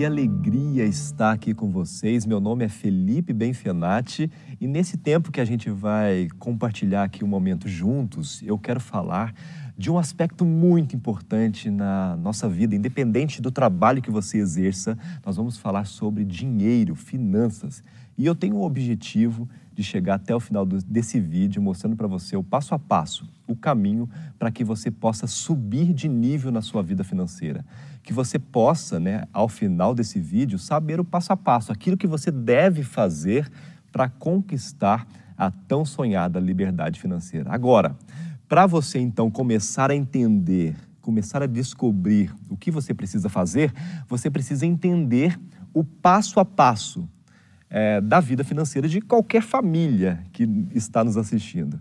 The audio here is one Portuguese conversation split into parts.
que alegria estar aqui com vocês. Meu nome é Felipe Benfenati e nesse tempo que a gente vai compartilhar aqui um momento juntos, eu quero falar de um aspecto muito importante na nossa vida, independente do trabalho que você exerça, nós vamos falar sobre dinheiro, finanças. E eu tenho o objetivo de chegar até o final desse vídeo mostrando para você o passo a passo, o caminho para que você possa subir de nível na sua vida financeira. Que você possa, né, ao final desse vídeo, saber o passo a passo, aquilo que você deve fazer para conquistar a tão sonhada liberdade financeira. Agora, para você então começar a entender, começar a descobrir o que você precisa fazer, você precisa entender o passo a passo é, da vida financeira de qualquer família que está nos assistindo.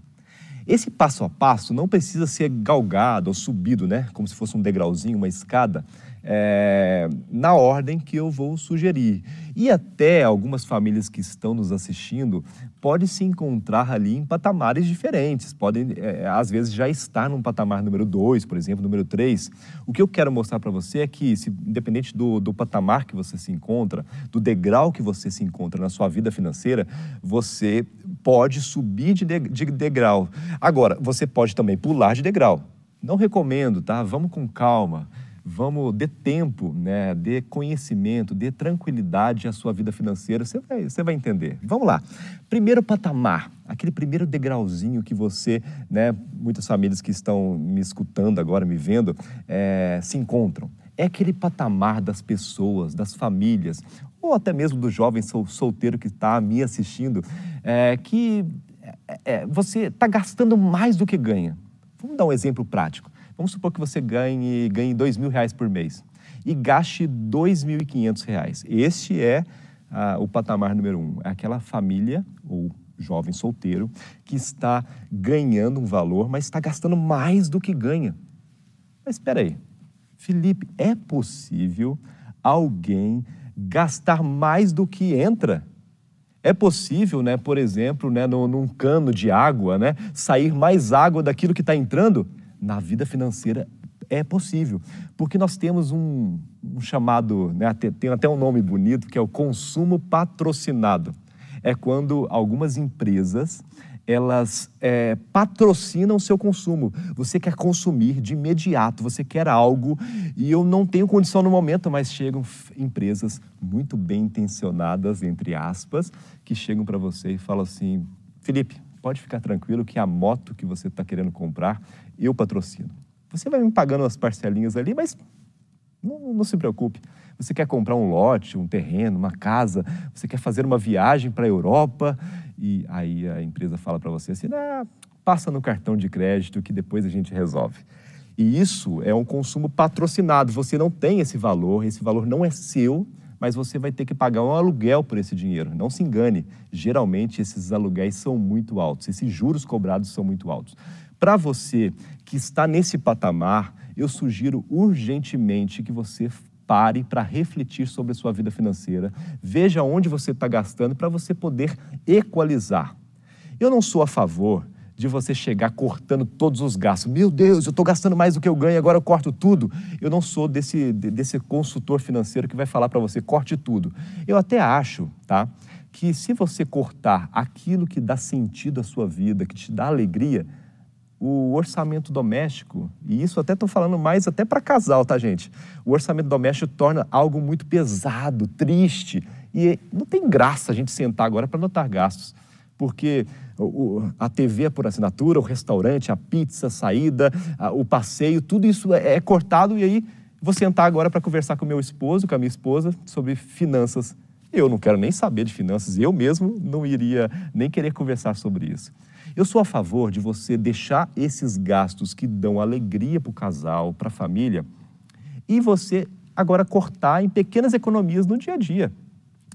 Esse passo a passo não precisa ser galgado ou subido, né? Como se fosse um degrauzinho, uma escada é, na ordem que eu vou sugerir. E até algumas famílias que estão nos assistindo podem se encontrar ali em patamares diferentes, podem, é, às vezes, já estar num patamar número 2, por exemplo, número 3. O que eu quero mostrar para você é que, se, independente do, do patamar que você se encontra, do degrau que você se encontra na sua vida financeira, você pode subir de, de, de degrau. Agora, você pode também pular de degrau. Não recomendo, tá? Vamos com calma vamos dê tempo, né, dê conhecimento, dê tranquilidade à sua vida financeira, você vai, você vai entender. Vamos lá. Primeiro patamar, aquele primeiro degrauzinho que você, né, muitas famílias que estão me escutando agora, me vendo, é, se encontram. É aquele patamar das pessoas, das famílias, ou até mesmo do jovem sol, solteiro que está me assistindo, é, que é, é você está gastando mais do que ganha. Vamos dar um exemplo prático. Vamos supor que você ganhe, ganhe dois mil reais por mês e gaste dois mil e quinhentos reais. Este é ah, o patamar número um. É aquela família ou jovem solteiro que está ganhando um valor, mas está gastando mais do que ganha. Mas espera aí, Felipe, é possível alguém gastar mais do que entra? É possível, né, por exemplo, né, no, num cano de água, né, sair mais água daquilo que está entrando? Na vida financeira é possível, porque nós temos um, um chamado, né, tem até um nome bonito, que é o consumo patrocinado. É quando algumas empresas elas é, patrocinam o seu consumo. Você quer consumir de imediato, você quer algo e eu não tenho condição no momento, mas chegam empresas muito bem intencionadas, entre aspas, que chegam para você e falam assim: Felipe, pode ficar tranquilo que a moto que você está querendo comprar, eu patrocino. Você vai me pagando as parcelinhas ali, mas não, não, se preocupe. Você quer comprar um lote, um terreno, uma casa, você quer fazer uma viagem para a Europa e aí a empresa fala para você assim: ah, passa no cartão de crédito que depois a gente resolve. E isso é um consumo patrocinado. Você não tem esse valor, esse valor não é seu, mas você vai ter que pagar um aluguel por esse dinheiro. Não se engane, geralmente esses aluguéis são muito altos, esses juros cobrados são muito altos. Para você que está nesse patamar, eu sugiro urgentemente que você pare para refletir sobre a sua vida financeira, veja onde você está gastando para você poder equalizar. Eu não sou a favor de você chegar cortando todos os gastos. Meu Deus, eu estou gastando mais do que eu ganho, agora eu corto tudo. Eu não sou desse, desse consultor financeiro que vai falar para você, corte tudo. Eu até acho, tá? Que se você cortar aquilo que dá sentido à sua vida, que te dá alegria, o orçamento doméstico, e isso até estou falando mais até para casal, tá, gente? O orçamento doméstico torna algo muito pesado, triste, e não tem graça a gente sentar agora para anotar gastos porque a TV é por assinatura, o restaurante, a pizza, a saída, o passeio, tudo isso é, é cortado e aí vou sentar agora para conversar com meu esposo, com a minha esposa, sobre finanças. Eu não quero nem saber de finanças, eu mesmo não iria nem querer conversar sobre isso. Eu sou a favor de você deixar esses gastos que dão alegria para o casal, para a família, e você agora cortar em pequenas economias no dia a dia.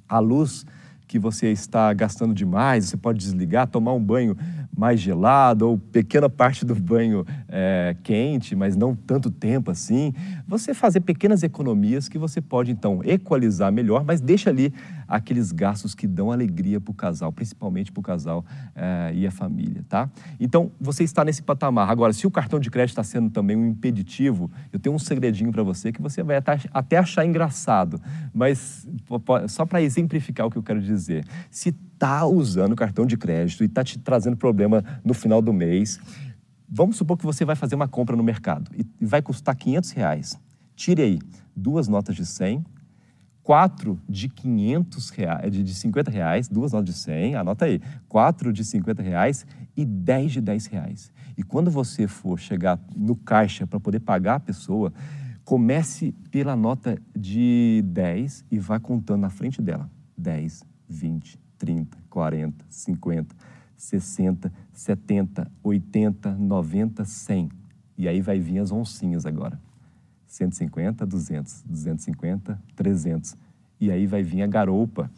A luz que você está gastando demais, você pode desligar, tomar um banho mais gelado ou pequena parte do banho é, quente, mas não tanto tempo assim, você fazer pequenas economias que você pode então equalizar melhor, mas deixa ali aqueles gastos que dão alegria para o casal, principalmente para o casal é, e a família, tá? Então você está nesse patamar. Agora, se o cartão de crédito está sendo também um impeditivo, eu tenho um segredinho para você que você vai até achar engraçado, mas só para exemplificar o que eu quero dizer. Se está usando cartão de crédito e está te trazendo problema no final do mês, vamos supor que você vai fazer uma compra no mercado e vai custar 500 reais. Tire aí duas notas de 100, quatro de 500 reais, de 50 reais, duas notas de 100, anota aí, quatro de 50 reais e 10 de 10 reais. E quando você for chegar no caixa para poder pagar a pessoa, comece pela nota de 10 e vá contando na frente dela. 10, 20, 30, 40, 50, 60, 70, 80, 90, 100. E aí vai vir as oncinhas agora. 150, 200, 250, 300. E aí vai vir a garoupa.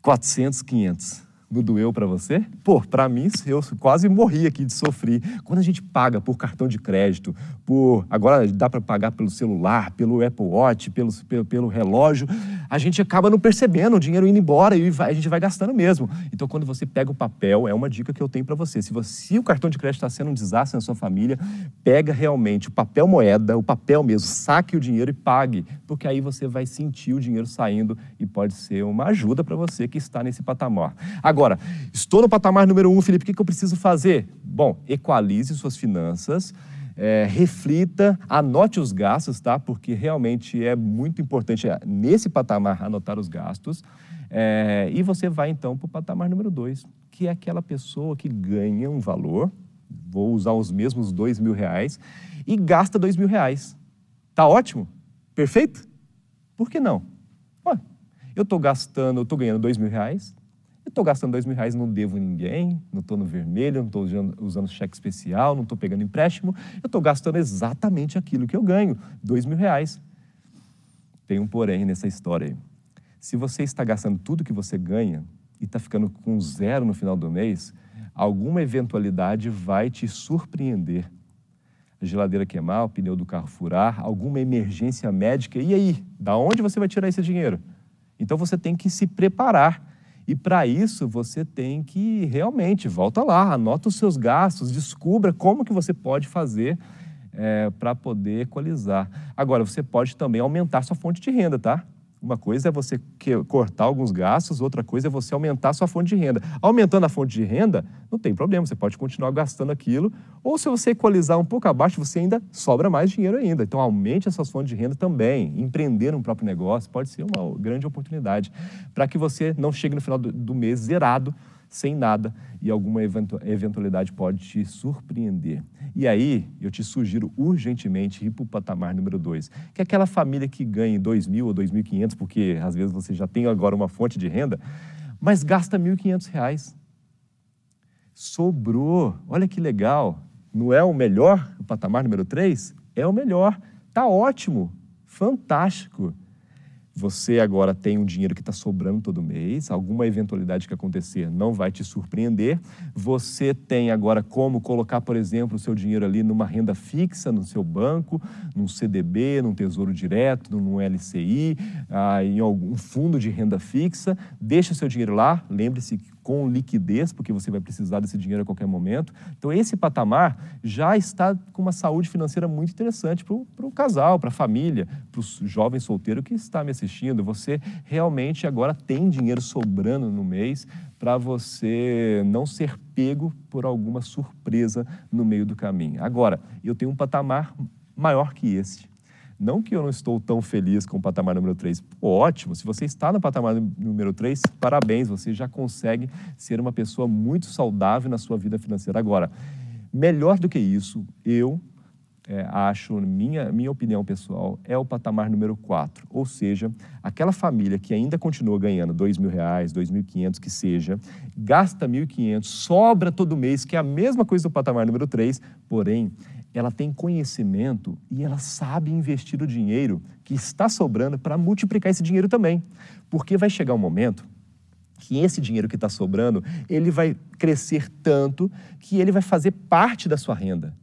400, 500 não doeu para você? Pô, para mim, eu quase morri aqui de sofrer. Quando a gente paga por cartão de crédito, por agora dá para pagar pelo celular, pelo Apple Watch, pelo, pelo, pelo, relógio, a gente acaba não percebendo o dinheiro indo embora e vai, a gente vai gastando mesmo. Então, quando você pega o papel, é uma dica que eu tenho para você. Se, você. se o cartão de crédito está sendo um desastre na sua família, pega realmente o papel moeda, o papel mesmo, saque o dinheiro e pague, porque aí você vai sentir o dinheiro saindo e pode ser uma ajuda para você que está nesse patamar. Agora, Agora, estou no patamar número um, Felipe, o que, que eu preciso fazer? Bom, equalize suas finanças, é, reflita, anote os gastos, tá? Porque realmente é muito importante é, nesse patamar anotar os gastos. É, e você vai então para o patamar número dois, que é aquela pessoa que ganha um valor, vou usar os mesmos dois mil reais, e gasta dois mil reais. Tá ótimo? Perfeito? Por que não? Ué, eu estou gastando, estou ganhando dois mil reais, estou gastando dois mil reais, não devo ninguém, não estou no vermelho, não estou usando, cheque especial, não estou pegando empréstimo, eu estou gastando exatamente aquilo que eu ganho, dois mil reais. Tem um porém nessa história aí. Se você está gastando tudo que você ganha e está ficando com zero no final do mês, alguma eventualidade vai te surpreender. A geladeira queimar, o pneu do carro furar, alguma emergência médica, e aí? Da onde você vai tirar esse dinheiro? Então você tem que se preparar e para isso você tem que realmente, volta lá, anota os seus gastos, descubra como que você pode fazer é, para poder equalizar. Agora, você pode também aumentar sua fonte de renda, tá? Uma coisa é você cortar alguns gastos, outra coisa é você aumentar a sua fonte de renda. Aumentando a fonte de renda, não tem problema, você pode continuar gastando aquilo, ou se você equalizar um pouco abaixo, você ainda sobra mais dinheiro ainda. Então, aumente essas fontes de renda também. Empreender um próprio negócio pode ser uma grande oportunidade para que você não chegue no final do, do mês zerado sem nada e alguma eventualidade pode te surpreender. E aí, eu te sugiro urgentemente ir para o patamar número dois, que é aquela família que ganha 2 mil ou 2.500, porque às vezes você já tem agora uma fonte de renda, mas gasta 1.500 reais. Sobrou. Olha que legal. Não é o melhor, o patamar número 3? É o melhor. Tá ótimo. Fantástico você agora tem um dinheiro que está sobrando todo mês, alguma eventualidade que acontecer não vai te surpreender. Você tem agora como colocar, por exemplo, o seu dinheiro ali numa renda fixa no seu banco, num CDB, num Tesouro Direto, num LCI, ah, em algum fundo de renda fixa. Deixa o seu dinheiro lá, lembre-se que com liquidez, porque você vai precisar desse dinheiro a qualquer momento. Então, esse patamar já está com uma saúde financeira muito interessante para o casal, para a família, para o jovem solteiro que está me assistindo. Você realmente agora tem dinheiro sobrando no mês para você não ser pego por alguma surpresa no meio do caminho. Agora, eu tenho um patamar maior que esse. Não que eu não estou tão feliz com o patamar número 3. Pô, ótimo, se você está no patamar número 3, parabéns, você já consegue ser uma pessoa muito saudável na sua vida financeira. Agora, melhor do que isso, eu é, acho, minha, minha opinião pessoal, é o patamar número 4. Ou seja, aquela família que ainda continua ganhando dois mil reais, dois mil quinhentos, que seja, gasta mil quinhentos, sobra todo mês, que é a mesma coisa do patamar número 3, porém, ela tem conhecimento e ela sabe investir o dinheiro que está sobrando para multiplicar esse dinheiro também. Porque vai chegar um momento que esse dinheiro que está sobrando, ele vai crescer tanto que ele vai fazer parte da sua renda.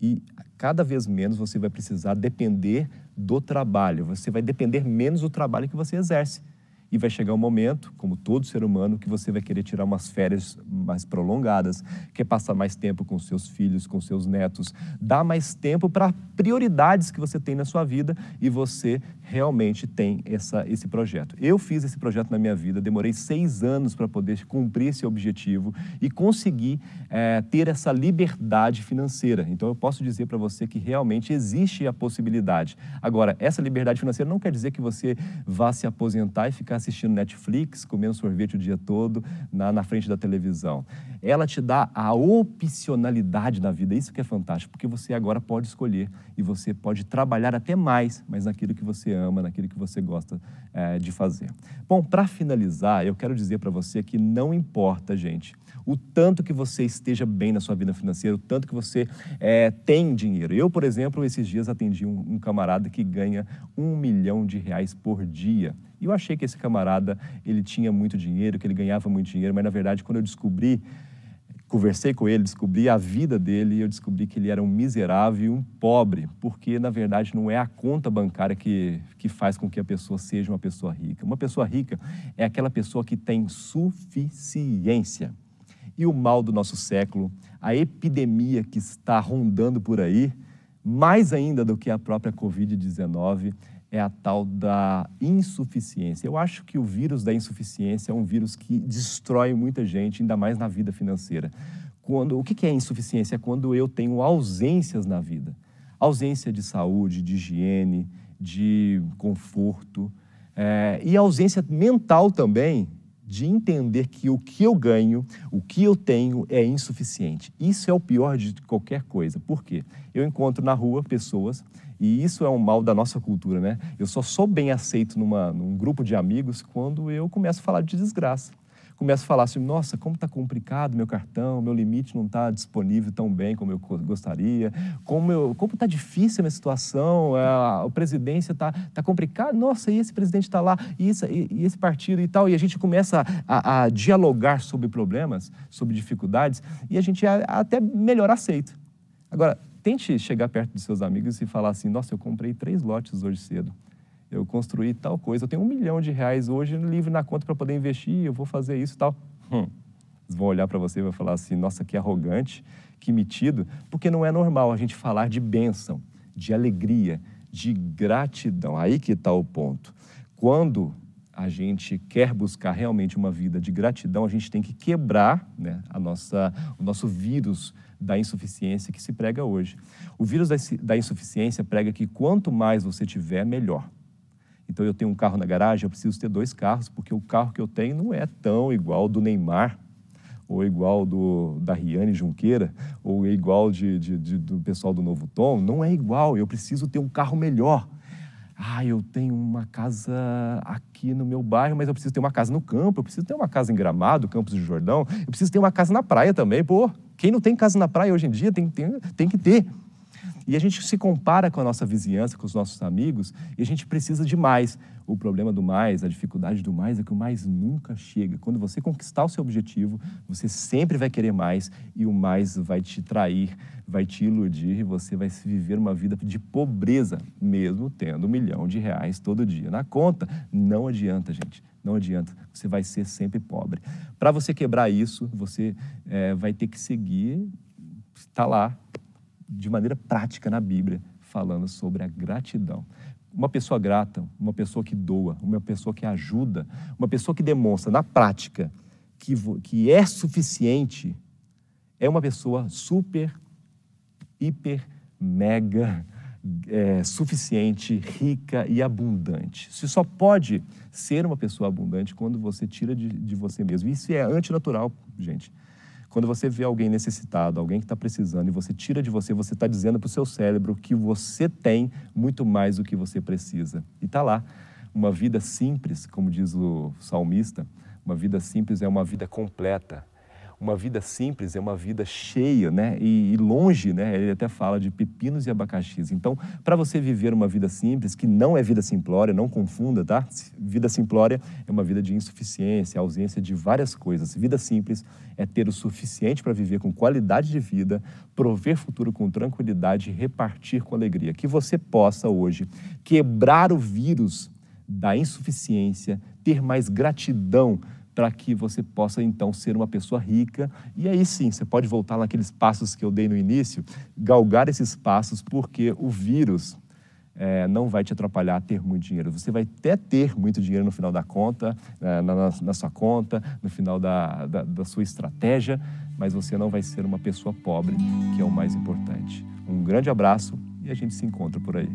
E cada vez menos você vai precisar depender do trabalho, você vai depender menos do trabalho que você exerce. E vai chegar um momento, como todo ser humano, que você vai querer tirar umas férias mais prolongadas, quer passar mais tempo com seus filhos, com seus netos, dar mais tempo para prioridades que você tem na sua vida e você realmente tem essa, esse projeto. Eu fiz esse projeto na minha vida, demorei seis anos para poder cumprir esse objetivo e conseguir é, ter essa liberdade financeira. Então eu posso dizer para você que realmente existe a possibilidade. Agora, essa liberdade financeira não quer dizer que você vá se aposentar e ficar assistindo Netflix, comendo sorvete o dia todo na, na frente da televisão. Ela te dá a opcionalidade na vida, isso que é fantástico, porque você agora pode escolher e você pode trabalhar até mais, mas naquilo que você ama, naquilo que você gosta é, de fazer. Bom, para finalizar, eu quero dizer para você que não importa, gente, o tanto que você esteja bem na sua vida financeira, o tanto que você é, tem dinheiro. Eu, por exemplo, esses dias atendi um, um camarada que ganha um milhão de reais por dia. E eu achei que esse camarada, ele tinha muito dinheiro, que ele ganhava muito dinheiro, mas na verdade, quando eu descobri, conversei com ele, descobri a vida dele e eu descobri que ele era um miserável e um pobre, porque na verdade não é a conta bancária que, que faz com que a pessoa seja uma pessoa rica. Uma pessoa rica é aquela pessoa que tem suficiência. E o mal do nosso século, a epidemia que está rondando por aí, mais ainda do que a própria Covid-19, é a tal da insuficiência. Eu acho que o vírus da insuficiência é um vírus que destrói muita gente, ainda mais na vida financeira. Quando, o que é insuficiência? É quando eu tenho ausências na vida. Ausência de saúde, de higiene, de conforto. É, e ausência mental também, de entender que o que eu ganho, o que eu tenho é insuficiente. Isso é o pior de qualquer coisa. Por quê? Eu encontro na rua pessoas e isso é um mal da nossa cultura, né? Eu só sou bem aceito numa, num grupo de amigos quando eu começo a falar de desgraça. Começo a falar assim, nossa, como está complicado meu cartão, meu limite não está disponível tão bem como eu gostaria, como está difícil a minha situação, a, a presidência está tá complicada, nossa, e esse presidente está lá, e, isso, e, e, esse partido e tal, e a gente começa a, a dialogar sobre problemas, sobre dificuldades, e a gente é até melhor aceito. Agora, tente chegar perto de seus amigos e falar assim: nossa, eu comprei três lotes hoje cedo. Eu construí tal coisa, eu tenho um milhão de reais hoje livre na conta para poder investir, eu vou fazer isso e tal. Hum. Eles vão olhar para você e vão falar assim: nossa, que arrogante, que metido, porque não é normal a gente falar de bênção, de alegria, de gratidão. Aí que está o ponto. Quando a gente quer buscar realmente uma vida de gratidão, a gente tem que quebrar né, a nossa, o nosso vírus da insuficiência que se prega hoje. O vírus da insuficiência prega que quanto mais você tiver, melhor. Então, eu tenho um carro na garagem, eu preciso ter dois carros, porque o carro que eu tenho não é tão igual do Neymar, ou igual do, da Riane Junqueira, ou igual de, de, de, do pessoal do Novo Tom. Não é igual, eu preciso ter um carro melhor. Ah, eu tenho uma casa aqui no meu bairro, mas eu preciso ter uma casa no campo, eu preciso ter uma casa em Gramado, Campos do Jordão, eu preciso ter uma casa na praia também. Pô, quem não tem casa na praia hoje em dia tem, tem, tem que ter. E a gente se compara com a nossa vizinhança, com os nossos amigos, e a gente precisa de mais. O problema do mais, a dificuldade do mais é que o mais nunca chega. Quando você conquistar o seu objetivo, você sempre vai querer mais e o mais vai te trair, vai te iludir e você vai viver uma vida de pobreza, mesmo tendo um milhão de reais todo dia na conta. Não adianta, gente. Não adianta. Você vai ser sempre pobre. Para você quebrar isso, você é, vai ter que seguir, está lá, de maneira prática na Bíblia, falando sobre a gratidão. Uma pessoa grata, uma pessoa que doa, uma pessoa que ajuda, uma pessoa que demonstra na prática que, que é suficiente, é uma pessoa super, hiper, mega é, suficiente, rica e abundante. Você só pode ser uma pessoa abundante quando você tira de, de você mesmo. Isso é antinatural, gente. Quando você vê alguém necessitado, alguém que está precisando, e você tira de você, você está dizendo para o seu cérebro que você tem muito mais do que você precisa. E está lá. Uma vida simples, como diz o salmista, uma vida simples é uma vida completa. Uma vida simples é uma vida cheia, né? E, e, longe, né? Ele até fala de pepinos e abacaxis. Então, para você viver uma vida simples, que não é vida simplória, não confunda, tá? Vida simplória é uma vida de insuficiência, ausência de várias coisas. Vida simples é ter o suficiente para viver com qualidade de vida, prover futuro com tranquilidade e repartir com alegria. Que você possa hoje quebrar o vírus da insuficiência, ter mais gratidão para que você possa então ser uma pessoa rica. E aí sim, você pode voltar naqueles passos que eu dei no início, galgar esses passos, porque o vírus é, não vai te atrapalhar a ter muito dinheiro. Você vai até ter muito dinheiro no final da conta, é, na, na, sua conta, no final da, da, da sua estratégia, mas você não vai ser uma pessoa pobre, que é o mais importante. Um grande abraço e a gente se encontra por aí.